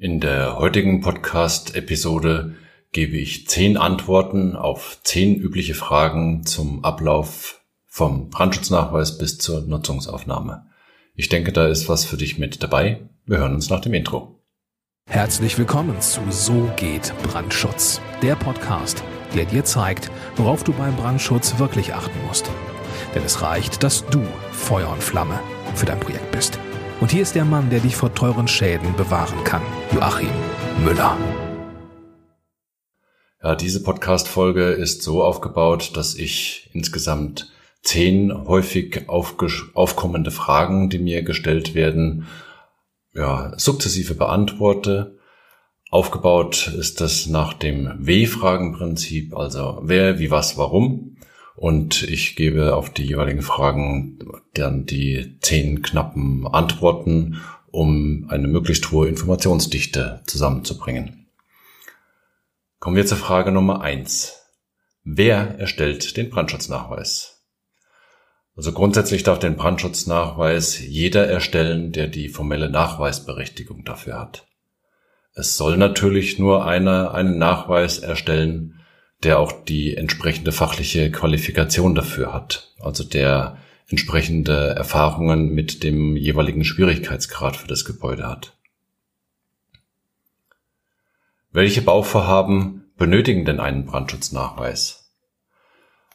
In der heutigen Podcast-Episode gebe ich zehn Antworten auf zehn übliche Fragen zum Ablauf vom Brandschutznachweis bis zur Nutzungsaufnahme. Ich denke, da ist was für dich mit dabei. Wir hören uns nach dem Intro. Herzlich willkommen zu So geht Brandschutz, der Podcast, der dir zeigt, worauf du beim Brandschutz wirklich achten musst. Denn es reicht, dass du Feuer und Flamme für dein Projekt bist. Und hier ist der Mann, der dich vor teuren Schäden bewahren kann, Joachim Müller. Ja, diese Podcast-Folge ist so aufgebaut, dass ich insgesamt zehn häufig aufkommende Fragen, die mir gestellt werden, ja, sukzessive beantworte. Aufgebaut ist das nach dem W-Fragen-Prinzip, also wer, wie, was, warum. Und ich gebe auf die jeweiligen Fragen dann die zehn knappen Antworten, um eine möglichst hohe Informationsdichte zusammenzubringen. Kommen wir zur Frage Nummer eins: Wer erstellt den Brandschutznachweis? Also grundsätzlich darf den Brandschutznachweis jeder erstellen, der die formelle Nachweisberechtigung dafür hat. Es soll natürlich nur einer einen Nachweis erstellen, der auch die entsprechende fachliche Qualifikation dafür hat, also der entsprechende Erfahrungen mit dem jeweiligen Schwierigkeitsgrad für das Gebäude hat. Welche Bauvorhaben benötigen denn einen Brandschutznachweis?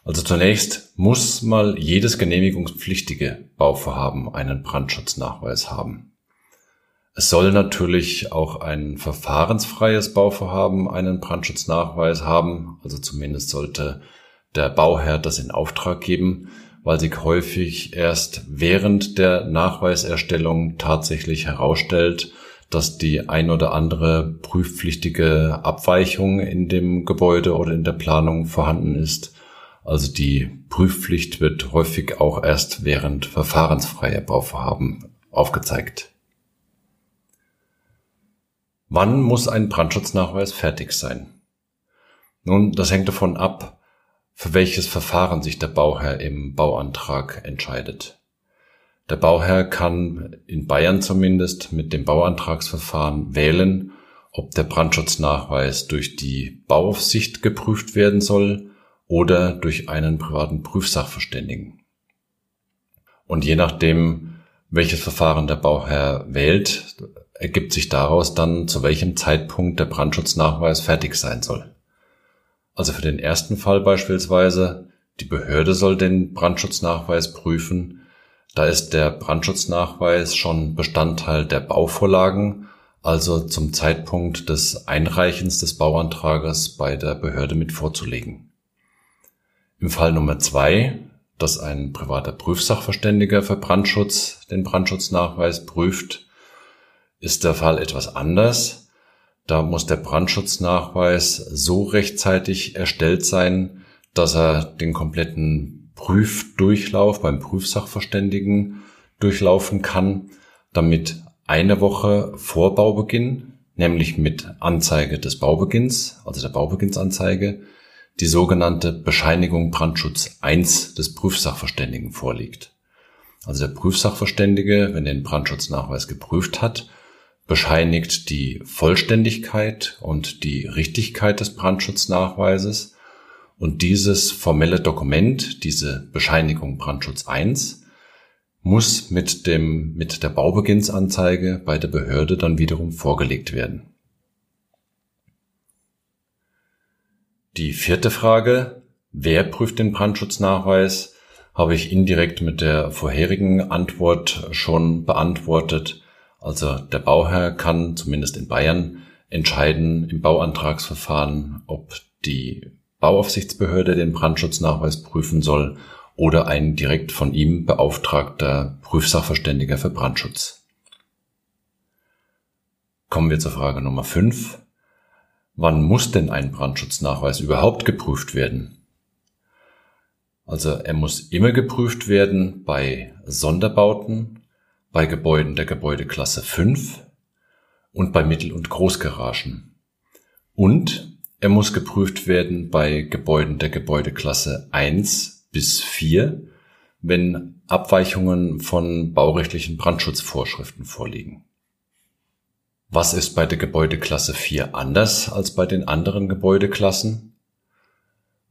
Also zunächst muss mal jedes genehmigungspflichtige Bauvorhaben einen Brandschutznachweis haben. Es soll natürlich auch ein verfahrensfreies Bauvorhaben einen Brandschutznachweis haben. Also zumindest sollte der Bauherr das in Auftrag geben, weil sich häufig erst während der Nachweiserstellung tatsächlich herausstellt, dass die ein oder andere prüfpflichtige Abweichung in dem Gebäude oder in der Planung vorhanden ist. Also die Prüfpflicht wird häufig auch erst während verfahrensfreier Bauvorhaben aufgezeigt. Wann muss ein Brandschutznachweis fertig sein? Nun, das hängt davon ab, für welches Verfahren sich der Bauherr im Bauantrag entscheidet. Der Bauherr kann in Bayern zumindest mit dem Bauantragsverfahren wählen, ob der Brandschutznachweis durch die Bauaufsicht geprüft werden soll oder durch einen privaten Prüfsachverständigen. Und je nachdem, welches Verfahren der Bauherr wählt, ergibt sich daraus dann, zu welchem Zeitpunkt der Brandschutznachweis fertig sein soll. Also für den ersten Fall beispielsweise, die Behörde soll den Brandschutznachweis prüfen, da ist der Brandschutznachweis schon Bestandteil der Bauvorlagen, also zum Zeitpunkt des Einreichens des Bauantrages bei der Behörde mit vorzulegen. Im Fall Nummer zwei, dass ein privater Prüfsachverständiger für Brandschutz den Brandschutznachweis prüft, ist der Fall etwas anders. Da muss der Brandschutznachweis so rechtzeitig erstellt sein, dass er den kompletten Prüfdurchlauf beim Prüfsachverständigen durchlaufen kann, damit eine Woche vor Baubeginn, nämlich mit Anzeige des Baubeginns, also der Baubeginnsanzeige, die sogenannte Bescheinigung Brandschutz 1 des Prüfsachverständigen vorliegt. Also der Prüfsachverständige, wenn er den Brandschutznachweis geprüft hat, bescheinigt die Vollständigkeit und die Richtigkeit des Brandschutznachweises und dieses formelle Dokument, diese Bescheinigung Brandschutz 1, muss mit dem, mit der Baubeginnsanzeige bei der Behörde dann wiederum vorgelegt werden. Die vierte Frage, wer prüft den Brandschutznachweis, habe ich indirekt mit der vorherigen Antwort schon beantwortet. Also der Bauherr kann zumindest in Bayern entscheiden im Bauantragsverfahren, ob die Bauaufsichtsbehörde den Brandschutznachweis prüfen soll oder ein direkt von ihm beauftragter Prüfsachverständiger für Brandschutz. Kommen wir zur Frage Nummer 5. Wann muss denn ein Brandschutznachweis überhaupt geprüft werden? Also er muss immer geprüft werden bei Sonderbauten, bei Gebäuden der Gebäudeklasse 5 und bei Mittel- und Großgaragen. Und er muss geprüft werden bei Gebäuden der Gebäudeklasse 1 bis 4, wenn Abweichungen von baurechtlichen Brandschutzvorschriften vorliegen. Was ist bei der Gebäudeklasse 4 anders als bei den anderen Gebäudeklassen?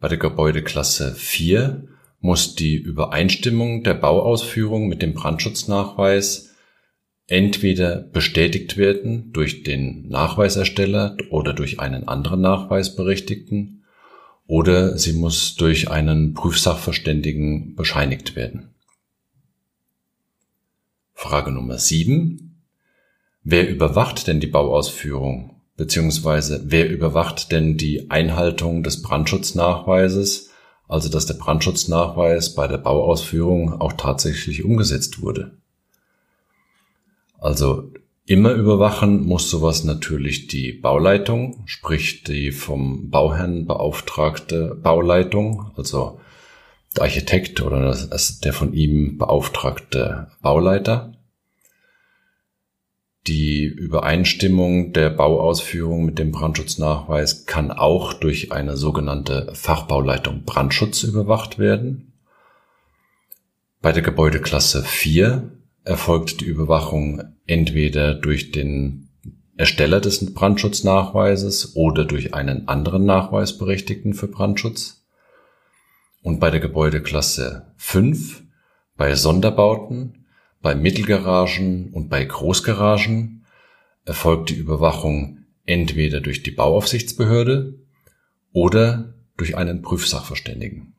Bei der Gebäudeklasse 4 muss die Übereinstimmung der Bauausführung mit dem Brandschutznachweis entweder bestätigt werden durch den Nachweisersteller oder durch einen anderen Nachweisberechtigten oder sie muss durch einen Prüfsachverständigen bescheinigt werden. Frage Nummer 7. Wer überwacht denn die Bauausführung beziehungsweise wer überwacht denn die Einhaltung des Brandschutznachweises, also dass der Brandschutznachweis bei der Bauausführung auch tatsächlich umgesetzt wurde? Also immer überwachen muss sowas natürlich die Bauleitung, sprich die vom Bauherrn beauftragte Bauleitung, also der Architekt oder der von ihm beauftragte Bauleiter. Die Übereinstimmung der Bauausführung mit dem Brandschutznachweis kann auch durch eine sogenannte Fachbauleitung Brandschutz überwacht werden. Bei der Gebäudeklasse 4 erfolgt die Überwachung entweder durch den Ersteller des Brandschutznachweises oder durch einen anderen Nachweisberechtigten für Brandschutz. Und bei der Gebäudeklasse 5, bei Sonderbauten, bei Mittelgaragen und bei Großgaragen erfolgt die Überwachung entweder durch die Bauaufsichtsbehörde oder durch einen Prüfsachverständigen.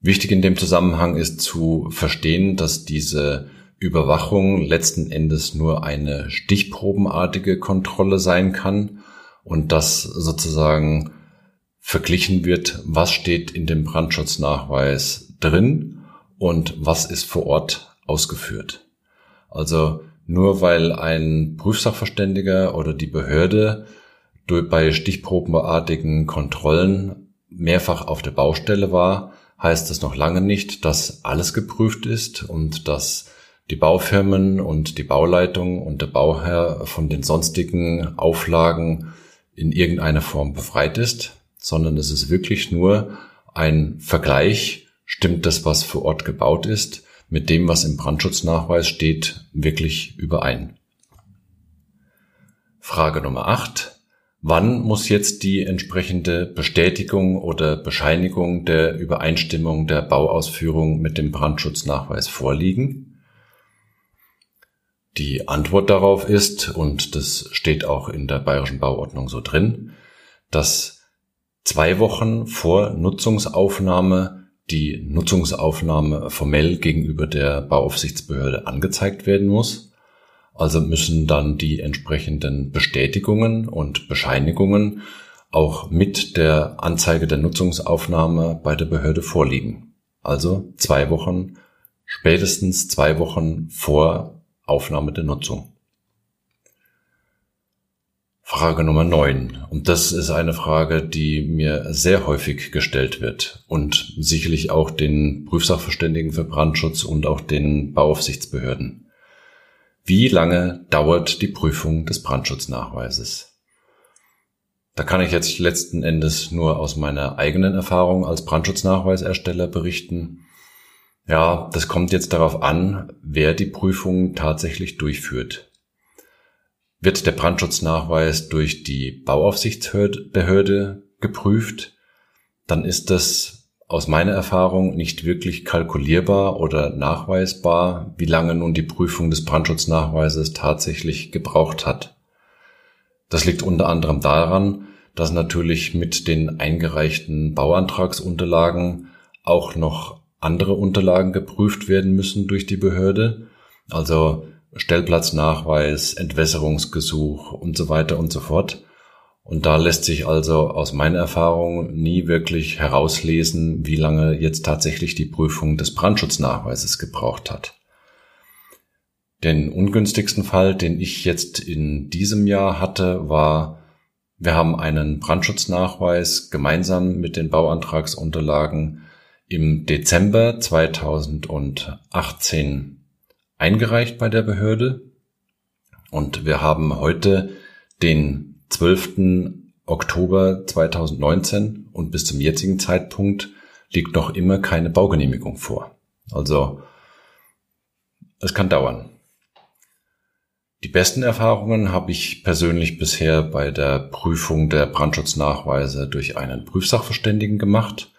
Wichtig in dem Zusammenhang ist zu verstehen, dass diese Überwachung letzten Endes nur eine stichprobenartige Kontrolle sein kann und dass sozusagen verglichen wird, was steht in dem Brandschutznachweis drin und was ist vor Ort ausgeführt. Also nur weil ein Prüfsachverständiger oder die Behörde bei stichprobenartigen Kontrollen mehrfach auf der Baustelle war, heißt es noch lange nicht, dass alles geprüft ist und dass die Baufirmen und die Bauleitung und der Bauherr von den sonstigen Auflagen in irgendeiner Form befreit ist, sondern es ist wirklich nur ein Vergleich, stimmt das, was vor Ort gebaut ist, mit dem, was im Brandschutznachweis steht, wirklich überein. Frage Nummer 8. Wann muss jetzt die entsprechende Bestätigung oder Bescheinigung der Übereinstimmung der Bauausführung mit dem Brandschutznachweis vorliegen? Die Antwort darauf ist, und das steht auch in der bayerischen Bauordnung so drin, dass zwei Wochen vor Nutzungsaufnahme die Nutzungsaufnahme formell gegenüber der Bauaufsichtsbehörde angezeigt werden muss also müssen dann die entsprechenden Bestätigungen und Bescheinigungen auch mit der Anzeige der Nutzungsaufnahme bei der Behörde vorliegen. Also zwei Wochen, spätestens zwei Wochen vor Aufnahme der Nutzung. Frage Nummer 9. Und das ist eine Frage, die mir sehr häufig gestellt wird und sicherlich auch den Prüfsachverständigen für Brandschutz und auch den Bauaufsichtsbehörden. Wie lange dauert die Prüfung des Brandschutznachweises? Da kann ich jetzt letzten Endes nur aus meiner eigenen Erfahrung als Brandschutznachweisersteller berichten. Ja, das kommt jetzt darauf an, wer die Prüfung tatsächlich durchführt. Wird der Brandschutznachweis durch die Bauaufsichtsbehörde geprüft, dann ist das aus meiner Erfahrung nicht wirklich kalkulierbar oder nachweisbar, wie lange nun die Prüfung des Brandschutznachweises tatsächlich gebraucht hat. Das liegt unter anderem daran, dass natürlich mit den eingereichten Bauantragsunterlagen auch noch andere Unterlagen geprüft werden müssen durch die Behörde, also Stellplatznachweis, Entwässerungsgesuch und so weiter und so fort. Und da lässt sich also aus meiner Erfahrung nie wirklich herauslesen, wie lange jetzt tatsächlich die Prüfung des Brandschutznachweises gebraucht hat. Den ungünstigsten Fall, den ich jetzt in diesem Jahr hatte, war, wir haben einen Brandschutznachweis gemeinsam mit den Bauantragsunterlagen im Dezember 2018 eingereicht bei der Behörde. Und wir haben heute den 12. Oktober 2019 und bis zum jetzigen Zeitpunkt liegt noch immer keine Baugenehmigung vor. Also es kann dauern. Die besten Erfahrungen habe ich persönlich bisher bei der Prüfung der Brandschutznachweise durch einen Prüfsachverständigen gemacht.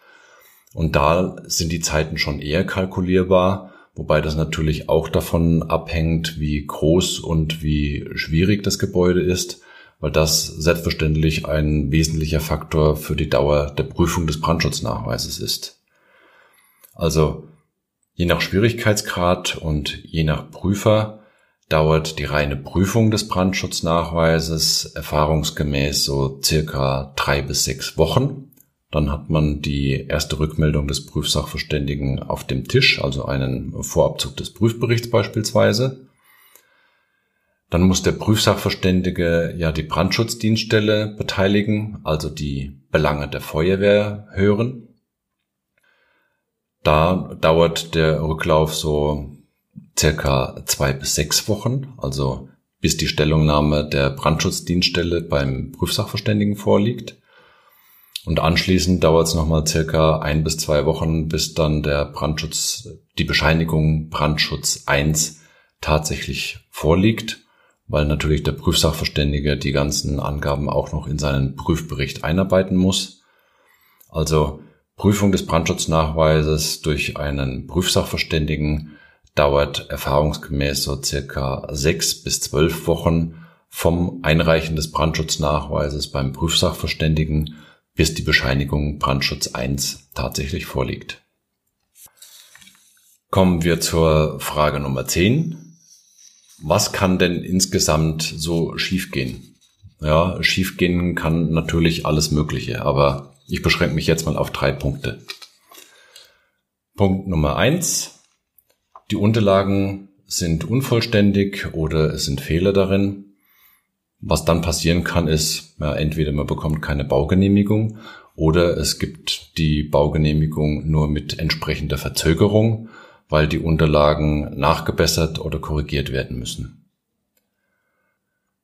Und da sind die Zeiten schon eher kalkulierbar, wobei das natürlich auch davon abhängt, wie groß und wie schwierig das Gebäude ist, weil das selbstverständlich ein wesentlicher Faktor für die Dauer der Prüfung des Brandschutznachweises ist. Also je nach Schwierigkeitsgrad und je nach Prüfer dauert die reine Prüfung des Brandschutznachweises erfahrungsgemäß so circa drei bis sechs Wochen. Dann hat man die erste Rückmeldung des Prüfsachverständigen auf dem Tisch, also einen Vorabzug des Prüfberichts beispielsweise. Dann muss der Prüfsachverständige ja die Brandschutzdienststelle beteiligen, also die Belange der Feuerwehr hören. Da dauert der Rücklauf so circa zwei bis sechs Wochen, also bis die Stellungnahme der Brandschutzdienststelle beim Prüfsachverständigen vorliegt. Und anschließend dauert es nochmal circa ein bis zwei Wochen, bis dann der Brandschutz, die Bescheinigung Brandschutz 1 tatsächlich vorliegt, weil natürlich der Prüfsachverständige die ganzen Angaben auch noch in seinen Prüfbericht einarbeiten muss. Also Prüfung des Brandschutznachweises durch einen Prüfsachverständigen dauert erfahrungsgemäß so circa sechs bis zwölf Wochen vom Einreichen des Brandschutznachweises beim Prüfsachverständigen bis die Bescheinigung Brandschutz 1 tatsächlich vorliegt. Kommen wir zur Frage Nummer 10. Was kann denn insgesamt so schiefgehen? Ja, schiefgehen kann natürlich alles Mögliche, aber ich beschränke mich jetzt mal auf drei Punkte. Punkt Nummer 1. Die Unterlagen sind unvollständig oder es sind Fehler darin. Was dann passieren kann, ist, ja, entweder man bekommt keine Baugenehmigung oder es gibt die Baugenehmigung nur mit entsprechender Verzögerung, weil die Unterlagen nachgebessert oder korrigiert werden müssen.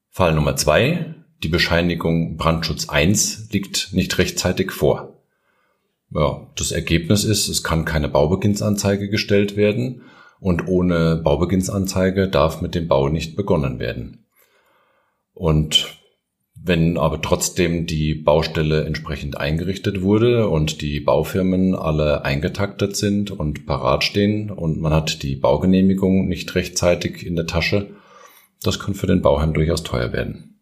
Fall Nummer zwei. Die Bescheinigung Brandschutz 1 liegt nicht rechtzeitig vor. Ja, das Ergebnis ist, es kann keine Baubeginnsanzeige gestellt werden und ohne Baubeginnsanzeige darf mit dem Bau nicht begonnen werden. Und wenn aber trotzdem die Baustelle entsprechend eingerichtet wurde und die Baufirmen alle eingetaktet sind und parat stehen und man hat die Baugenehmigung nicht rechtzeitig in der Tasche, das kann für den Bauherrn durchaus teuer werden.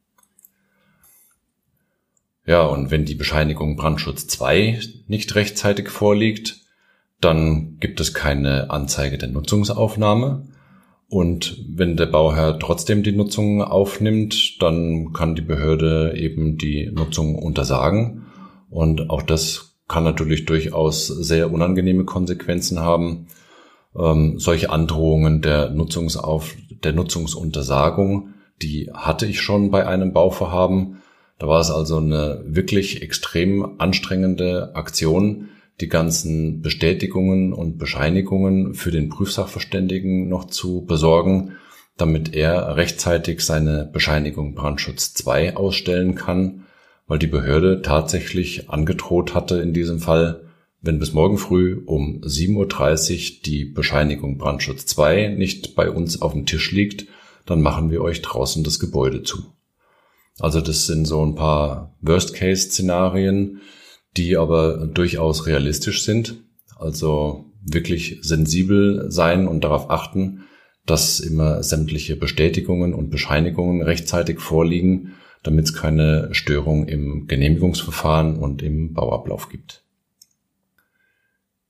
Ja, und wenn die Bescheinigung Brandschutz 2 nicht rechtzeitig vorliegt, dann gibt es keine Anzeige der Nutzungsaufnahme und wenn der Bauherr trotzdem die Nutzung aufnimmt, dann kann die Behörde eben die Nutzung untersagen. Und auch das kann natürlich durchaus sehr unangenehme Konsequenzen haben. Ähm, solche Androhungen der Nutzungsauf, der Nutzungsuntersagung, die hatte ich schon bei einem Bauvorhaben. Da war es also eine wirklich extrem anstrengende Aktion, die ganzen Bestätigungen und Bescheinigungen für den Prüfsachverständigen noch zu besorgen, damit er rechtzeitig seine Bescheinigung Brandschutz 2 ausstellen kann, weil die Behörde tatsächlich angedroht hatte in diesem Fall, wenn bis morgen früh um 7.30 Uhr die Bescheinigung Brandschutz 2 nicht bei uns auf dem Tisch liegt, dann machen wir euch draußen das Gebäude zu. Also das sind so ein paar Worst-Case-Szenarien, die aber durchaus realistisch sind. Also wirklich sensibel sein und darauf achten, dass immer sämtliche Bestätigungen und Bescheinigungen rechtzeitig vorliegen, damit es keine Störung im Genehmigungsverfahren und im Bauablauf gibt.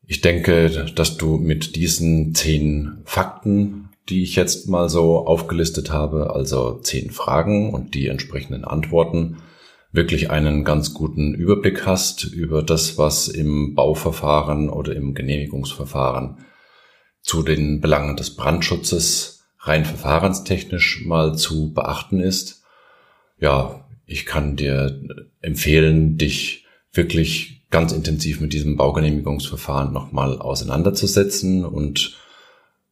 Ich denke, dass du mit diesen zehn Fakten, die ich jetzt mal so aufgelistet habe, also zehn Fragen und die entsprechenden Antworten, wirklich einen ganz guten Überblick hast über das, was im Bauverfahren oder im Genehmigungsverfahren zu den Belangen des Brandschutzes rein verfahrenstechnisch mal zu beachten ist. Ja, ich kann dir empfehlen, dich wirklich ganz intensiv mit diesem Baugenehmigungsverfahren nochmal auseinanderzusetzen und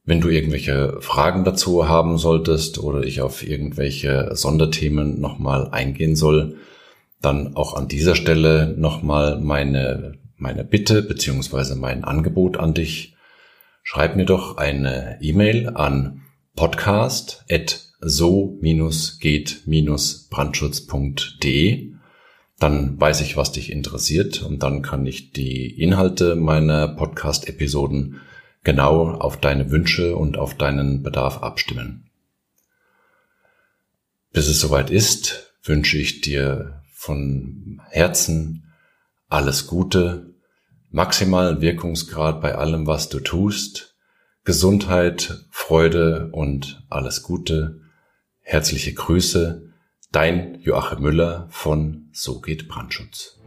wenn du irgendwelche Fragen dazu haben solltest oder ich auf irgendwelche Sonderthemen nochmal eingehen soll, dann auch an dieser Stelle nochmal meine, meine Bitte beziehungsweise mein Angebot an dich. Schreib mir doch eine E-Mail an podcast at so-geht-brandschutz.de. Dann weiß ich, was dich interessiert und dann kann ich die Inhalte meiner Podcast-Episoden genau auf deine Wünsche und auf deinen Bedarf abstimmen. Bis es soweit ist, wünsche ich dir von Herzen alles Gute, maximalen Wirkungsgrad bei allem, was du tust, Gesundheit, Freude und alles Gute. Herzliche Grüße, dein Joachim Müller von So geht Brandschutz.